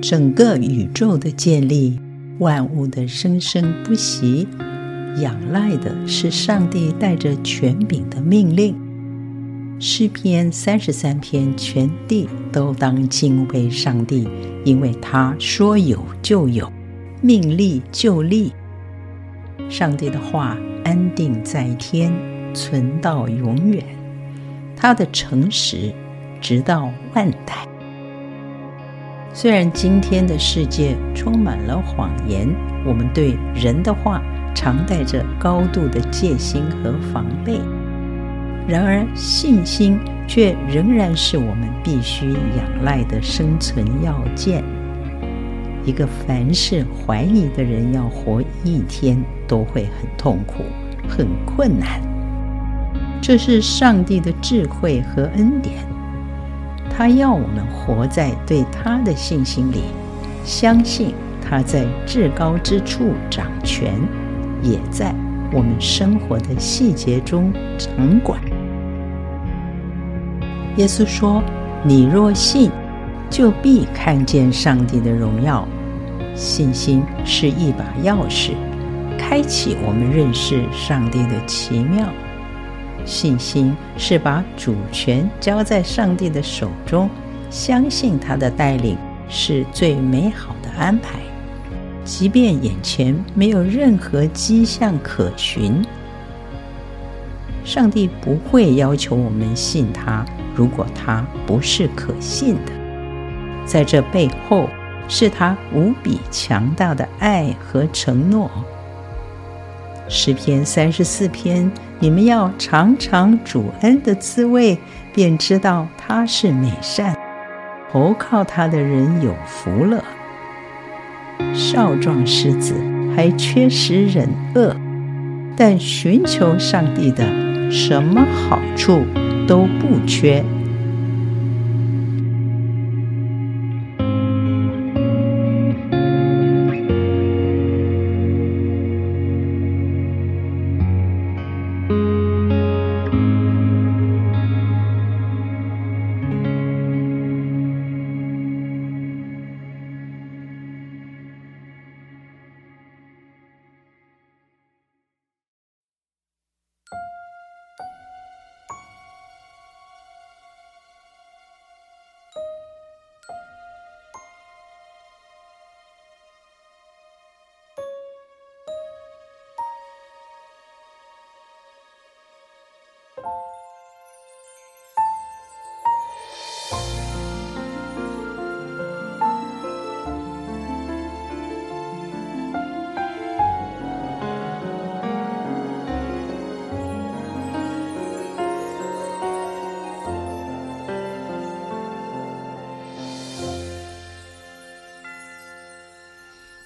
整个宇宙的建立，万物的生生不息，仰赖的是上帝带着权柄的命令。诗篇三十三篇，全地都当敬畏上帝，因为他说有就有，命立就立。上帝的话安定在天，存到永远。他的诚实直到万代。虽然今天的世界充满了谎言，我们对人的话常带着高度的戒心和防备。然而，信心却仍然是我们必须仰赖的生存要件。一个凡事怀疑的人，要活一天都会很痛苦、很困难。这是上帝的智慧和恩典，他要我们活在对他的信心里，相信他在至高之处掌权，也在我们生活的细节中掌管。耶稣说：“你若信，就必看见上帝的荣耀。”信心是一把钥匙，开启我们认识上帝的奇妙。信心是把主权交在上帝的手中，相信他的带领是最美好的安排，即便眼前没有任何迹象可循。上帝不会要求我们信他，如果他不是可信的。在这背后，是他无比强大的爱和承诺。诗篇三十四篇，你们要尝尝主恩的滋味，便知道他是美善。投靠他的人有福了。少壮狮子还缺食忍饿，但寻求上帝的，什么好处都不缺。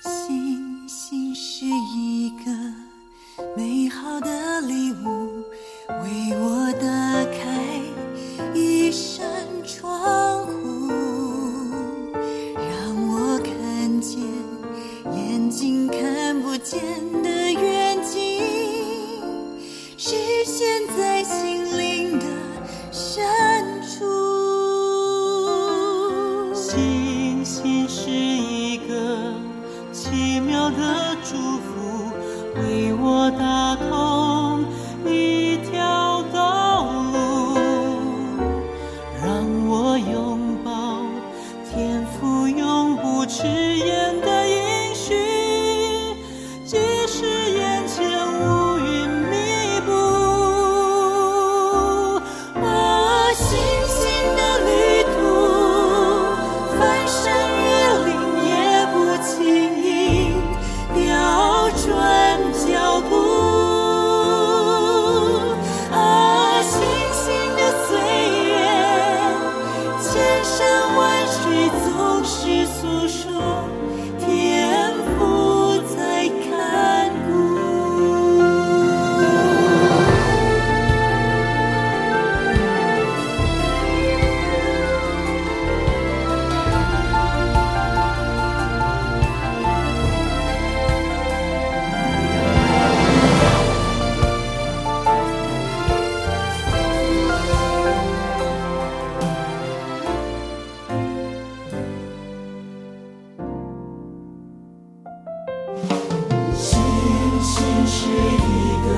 星星是一个美好的礼物。为我打开一扇窗户，让我看见眼睛看不见的远景。只现在心灵的深处，星星是一个奇妙的祝福，为我打开。是一个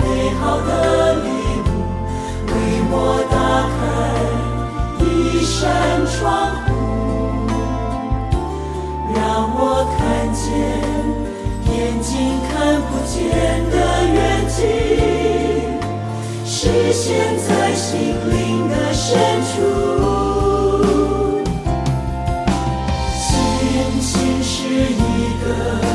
美好的礼物，为我打开一扇窗户，让我看见眼睛看不见的远景，实现在心灵的深处。心情是一个。